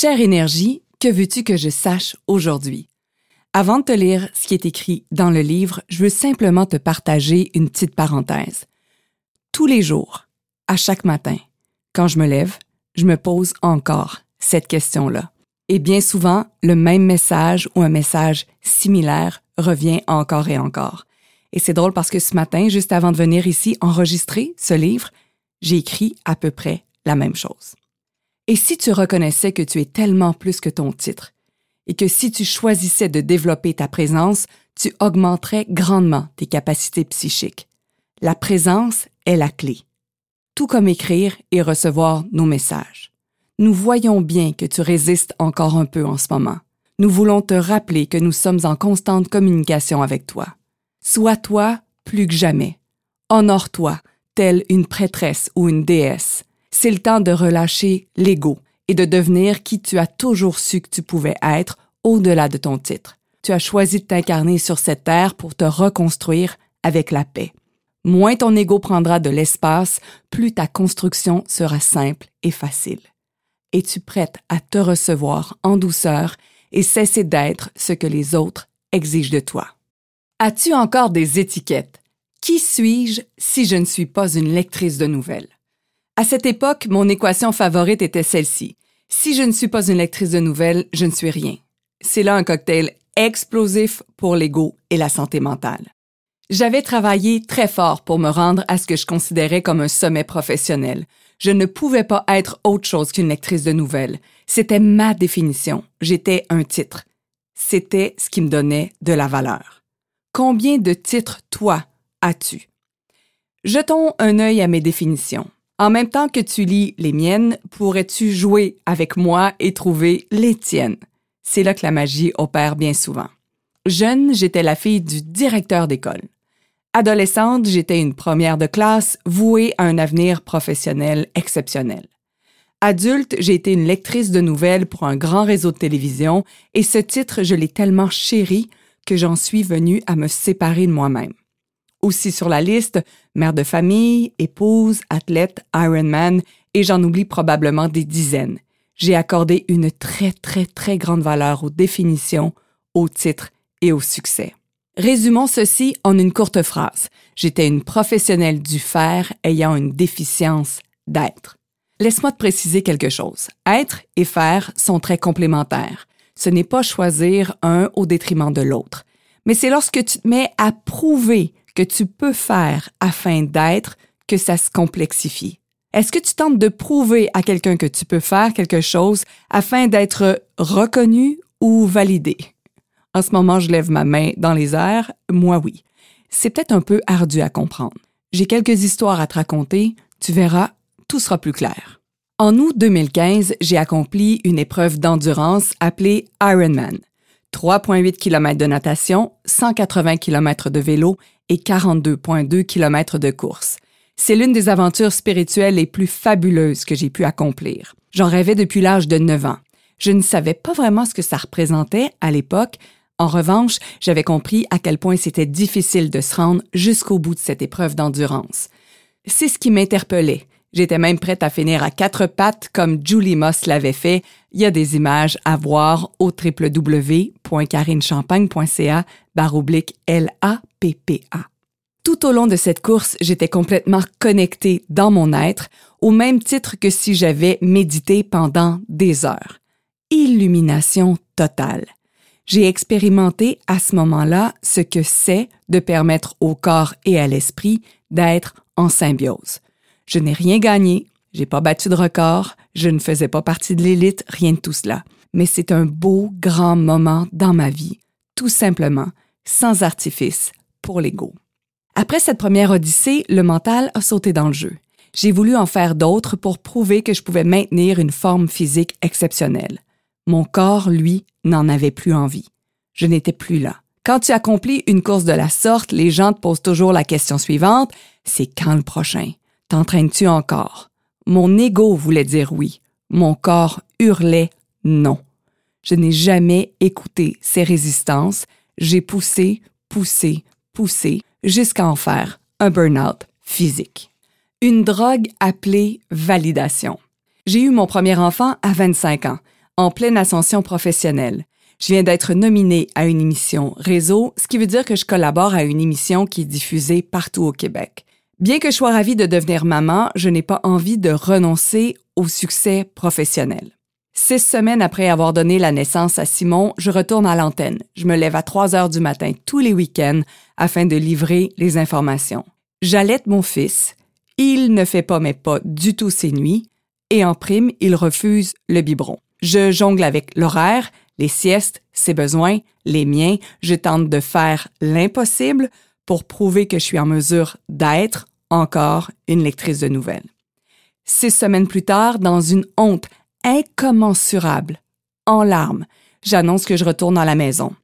Chère énergie, que veux-tu que je sache aujourd'hui? Avant de te lire ce qui est écrit dans le livre, je veux simplement te partager une petite parenthèse. Tous les jours, à chaque matin, quand je me lève, je me pose encore cette question-là. Et bien souvent, le même message ou un message similaire revient encore et encore. Et c'est drôle parce que ce matin, juste avant de venir ici enregistrer ce livre, j'ai écrit à peu près la même chose. Et si tu reconnaissais que tu es tellement plus que ton titre, et que si tu choisissais de développer ta présence, tu augmenterais grandement tes capacités psychiques. La présence est la clé. Tout comme écrire et recevoir nos messages. Nous voyons bien que tu résistes encore un peu en ce moment. Nous voulons te rappeler que nous sommes en constante communication avec toi. Sois toi plus que jamais. Honore-toi, telle une prêtresse ou une déesse. C'est le temps de relâcher l'ego et de devenir qui tu as toujours su que tu pouvais être au-delà de ton titre. Tu as choisi de t'incarner sur cette terre pour te reconstruire avec la paix. Moins ton ego prendra de l'espace, plus ta construction sera simple et facile. Es-tu prête à te recevoir en douceur et cesser d'être ce que les autres exigent de toi? As-tu encore des étiquettes? Qui suis-je si je ne suis pas une lectrice de nouvelles? À cette époque, mon équation favorite était celle-ci. Si je ne suis pas une lectrice de nouvelles, je ne suis rien. C'est là un cocktail explosif pour l'ego et la santé mentale. J'avais travaillé très fort pour me rendre à ce que je considérais comme un sommet professionnel. Je ne pouvais pas être autre chose qu'une lectrice de nouvelles. C'était ma définition. J'étais un titre. C'était ce qui me donnait de la valeur. Combien de titres, toi, as-tu? Jetons un œil à mes définitions. En même temps que tu lis les miennes, pourrais-tu jouer avec moi et trouver les tiennes? C'est là que la magie opère bien souvent. Jeune, j'étais la fille du directeur d'école. Adolescente, j'étais une première de classe vouée à un avenir professionnel exceptionnel. Adulte, j'ai été une lectrice de nouvelles pour un grand réseau de télévision et ce titre, je l'ai tellement chéri que j'en suis venue à me séparer de moi-même. Aussi sur la liste, mère de famille, épouse, athlète, Ironman, et j'en oublie probablement des dizaines. J'ai accordé une très, très, très grande valeur aux définitions, aux titres et au succès. Résumons ceci en une courte phrase. J'étais une professionnelle du faire ayant une déficience d'être. Laisse-moi te préciser quelque chose. Être et faire sont très complémentaires ce n'est pas choisir un au détriment de l'autre, mais c'est lorsque tu te mets à prouver que tu peux faire afin d'être que ça se complexifie? Est-ce que tu tentes de prouver à quelqu'un que tu peux faire quelque chose afin d'être reconnu ou validé? En ce moment, je lève ma main dans les airs, moi oui. C'est peut-être un peu ardu à comprendre. J'ai quelques histoires à te raconter, tu verras, tout sera plus clair. En août 2015, j'ai accompli une épreuve d'endurance appelée Ironman. 3,8 km de natation, 180 km de vélo et 42,2 km de course. C'est l'une des aventures spirituelles les plus fabuleuses que j'ai pu accomplir. J'en rêvais depuis l'âge de 9 ans. Je ne savais pas vraiment ce que ça représentait à l'époque. En revanche, j'avais compris à quel point c'était difficile de se rendre jusqu'au bout de cette épreuve d'endurance. C'est ce qui m'interpellait. J'étais même prête à finir à quatre pattes comme Julie Moss l'avait fait. Il y a des images à voir au www.carinechampagne.ca baroblique L-A-P-P-A. Tout au long de cette course, j'étais complètement connectée dans mon être, au même titre que si j'avais médité pendant des heures. Illumination totale. J'ai expérimenté à ce moment-là ce que c'est de permettre au corps et à l'esprit d'être en symbiose. Je n'ai rien gagné, j'ai pas battu de record, je ne faisais pas partie de l'élite, rien de tout cela. Mais c'est un beau, grand moment dans ma vie, tout simplement, sans artifice, pour l'ego. Après cette première odyssée, le mental a sauté dans le jeu. J'ai voulu en faire d'autres pour prouver que je pouvais maintenir une forme physique exceptionnelle. Mon corps, lui, n'en avait plus envie. Je n'étais plus là. Quand tu accomplis une course de la sorte, les gens te posent toujours la question suivante, c'est quand le prochain? T'entraînes-tu encore? Mon ego voulait dire oui. Mon corps hurlait non. Je n'ai jamais écouté ces résistances. J'ai poussé, poussé, poussé jusqu'à en faire un burn-out physique. Une drogue appelée validation. J'ai eu mon premier enfant à 25 ans. en pleine ascension professionnelle. Je viens d'être nominée à une émission réseau, ce qui veut dire que je collabore à une émission qui est diffusée partout au Québec. Bien que je sois ravie de devenir maman, je n'ai pas envie de renoncer au succès professionnel. Six semaines après avoir donné la naissance à Simon, je retourne à l'antenne. Je me lève à 3 heures du matin tous les week-ends afin de livrer les informations. J'allaite mon fils. Il ne fait pas mes pas du tout ses nuits. Et en prime, il refuse le biberon. Je jongle avec l'horaire, les siestes, ses besoins, les miens. Je tente de faire l'impossible pour prouver que je suis en mesure d'être encore une lectrice de nouvelles. Six semaines plus tard, dans une honte incommensurable, en larmes, j'annonce que je retourne à la maison.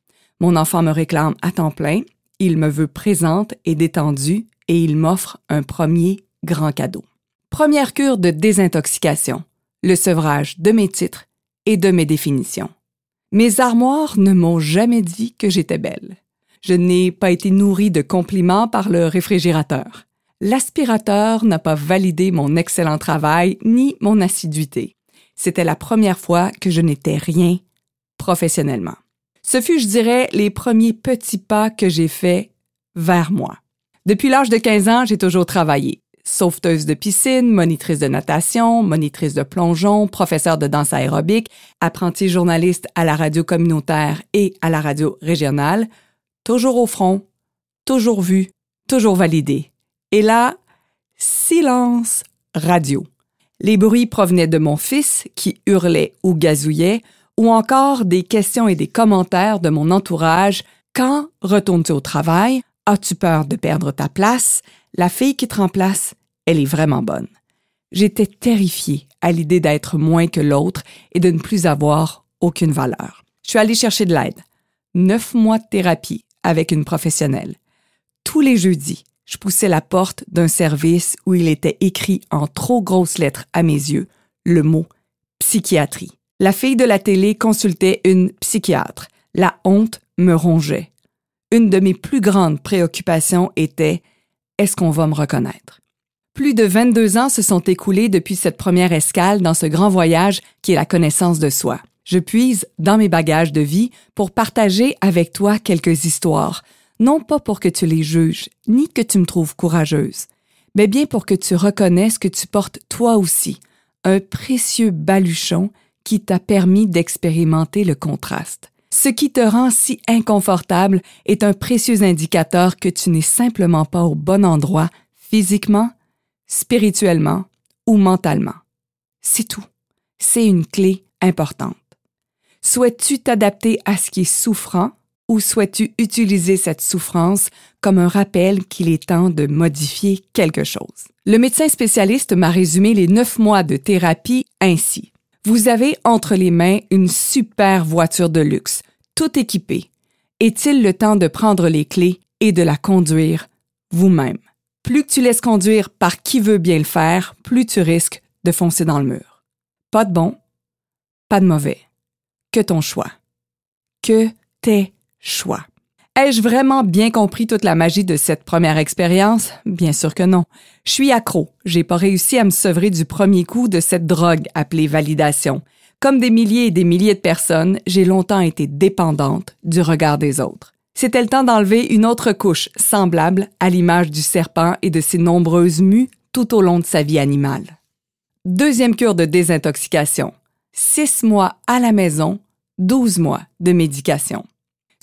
Mon enfant me réclame à temps plein, il me veut présente et détendue et il m'offre un premier grand cadeau. Première cure de désintoxication, le sevrage de mes titres et de mes définitions. Mes armoires ne m'ont jamais dit que j'étais belle. Je n'ai pas été nourrie de compliments par le réfrigérateur. L'aspirateur n'a pas validé mon excellent travail ni mon assiduité. C'était la première fois que je n'étais rien professionnellement. Ce fut, je dirais, les premiers petits pas que j'ai faits vers moi. Depuis l'âge de 15 ans, j'ai toujours travaillé. Sauveteuse de piscine, monitrice de natation, monitrice de plongeon, professeur de danse aérobique, apprenti journaliste à la radio communautaire et à la radio régionale. Toujours au front, toujours vu, toujours validé. Et là, silence radio. Les bruits provenaient de mon fils qui hurlait ou gazouillait, ou encore des questions et des commentaires de mon entourage. Quand retournes-tu au travail? As-tu peur de perdre ta place? La fille qui te remplace, elle est vraiment bonne. J'étais terrifiée à l'idée d'être moins que l'autre et de ne plus avoir aucune valeur. Je suis allée chercher de l'aide. Neuf mois de thérapie avec une professionnelle. Tous les jeudis, je poussais la porte d'un service où il était écrit en trop grosses lettres à mes yeux le mot psychiatrie. La fille de la télé consultait une psychiatre. La honte me rongeait. Une de mes plus grandes préoccupations était est-ce qu'on va me reconnaître? Plus de 22 ans se sont écoulés depuis cette première escale dans ce grand voyage qui est la connaissance de soi. Je puise dans mes bagages de vie pour partager avec toi quelques histoires, non pas pour que tu les juges, ni que tu me trouves courageuse, mais bien pour que tu reconnaisses que tu portes toi aussi un précieux baluchon qui t'a permis d'expérimenter le contraste. Ce qui te rend si inconfortable est un précieux indicateur que tu n'es simplement pas au bon endroit physiquement, spirituellement ou mentalement. C'est tout. C'est une clé importante. Souhaites-tu t'adapter à ce qui est souffrant ou souhaites-tu utiliser cette souffrance comme un rappel qu'il est temps de modifier quelque chose? Le médecin spécialiste m'a résumé les neuf mois de thérapie ainsi. Vous avez entre les mains une super voiture de luxe, tout équipée. Est-il le temps de prendre les clés et de la conduire vous-même? Plus que tu laisses conduire par qui veut bien le faire, plus tu risques de foncer dans le mur. Pas de bon, pas de mauvais. Que ton choix. Que tes choix. Ai-je vraiment bien compris toute la magie de cette première expérience? Bien sûr que non. Je suis accro. J'ai pas réussi à me sevrer du premier coup de cette drogue appelée validation. Comme des milliers et des milliers de personnes, j'ai longtemps été dépendante du regard des autres. C'était le temps d'enlever une autre couche semblable à l'image du serpent et de ses nombreuses mues tout au long de sa vie animale. Deuxième cure de désintoxication. Six mois à la maison, douze mois de médication.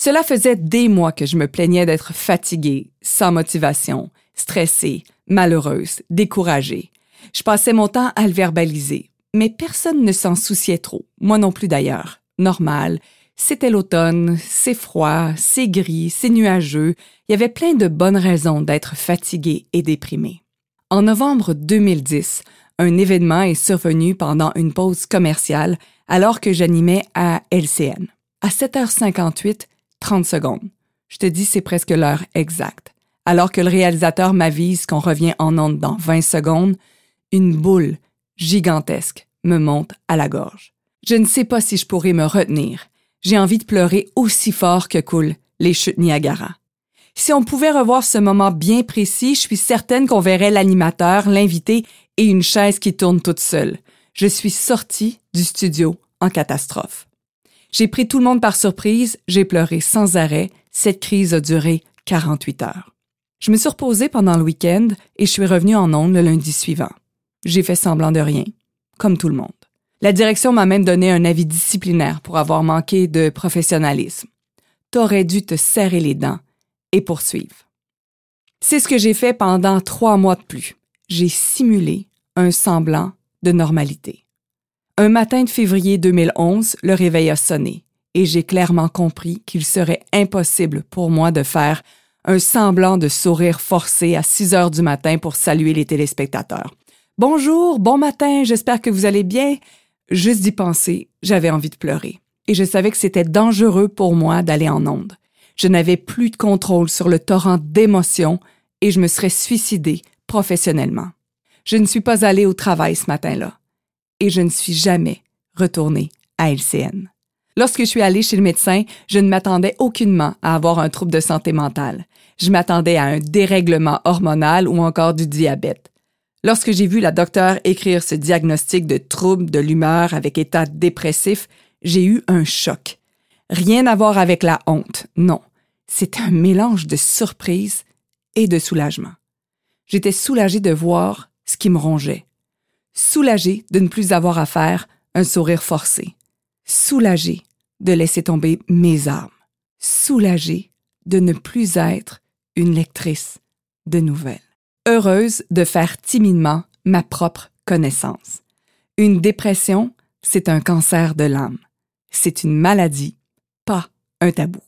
Cela faisait des mois que je me plaignais d'être fatiguée, sans motivation, stressée, malheureuse, découragée. Je passais mon temps à le verbaliser, mais personne ne s'en souciait trop, moi non plus d'ailleurs. Normal, c'était l'automne, c'est froid, c'est gris, c'est nuageux, il y avait plein de bonnes raisons d'être fatiguée et déprimée. En novembre 2010, un événement est survenu pendant une pause commerciale alors que j'animais à LCN. À 7h58, 30 secondes. Je te dis, c'est presque l'heure exacte. Alors que le réalisateur m'avise qu'on revient en onde dans 20 secondes, une boule gigantesque me monte à la gorge. Je ne sais pas si je pourrais me retenir. J'ai envie de pleurer aussi fort que coulent les chutes Niagara. Si on pouvait revoir ce moment bien précis, je suis certaine qu'on verrait l'animateur, l'invité et une chaise qui tourne toute seule. Je suis sortie du studio en catastrophe. J'ai pris tout le monde par surprise, j'ai pleuré sans arrêt, cette crise a duré 48 heures. Je me suis reposée pendant le week-end et je suis revenue en ondes le lundi suivant. J'ai fait semblant de rien, comme tout le monde. La direction m'a même donné un avis disciplinaire pour avoir manqué de professionnalisme. T'aurais dû te serrer les dents et poursuivre. C'est ce que j'ai fait pendant trois mois de plus. J'ai simulé un semblant de normalité. Un matin de février 2011, le réveil a sonné et j'ai clairement compris qu'il serait impossible pour moi de faire un semblant de sourire forcé à 6 heures du matin pour saluer les téléspectateurs. Bonjour, bon matin, j'espère que vous allez bien. Juste d'y penser, j'avais envie de pleurer. Et je savais que c'était dangereux pour moi d'aller en onde. Je n'avais plus de contrôle sur le torrent d'émotions et je me serais suicidée professionnellement. Je ne suis pas allée au travail ce matin-là. Et je ne suis jamais retournée à LCN. Lorsque je suis allée chez le médecin, je ne m'attendais aucunement à avoir un trouble de santé mentale. Je m'attendais à un dérèglement hormonal ou encore du diabète. Lorsque j'ai vu la docteure écrire ce diagnostic de trouble de l'humeur avec état dépressif, j'ai eu un choc. Rien à voir avec la honte, non. C'est un mélange de surprise et de soulagement. J'étais soulagée de voir ce qui me rongeait. Soulagée de ne plus avoir à faire un sourire forcé. Soulagée de laisser tomber mes armes. Soulagée de ne plus être une lectrice de nouvelles heureuse de faire timidement ma propre connaissance. Une dépression, c'est un cancer de l'âme. C'est une maladie, pas un tabou.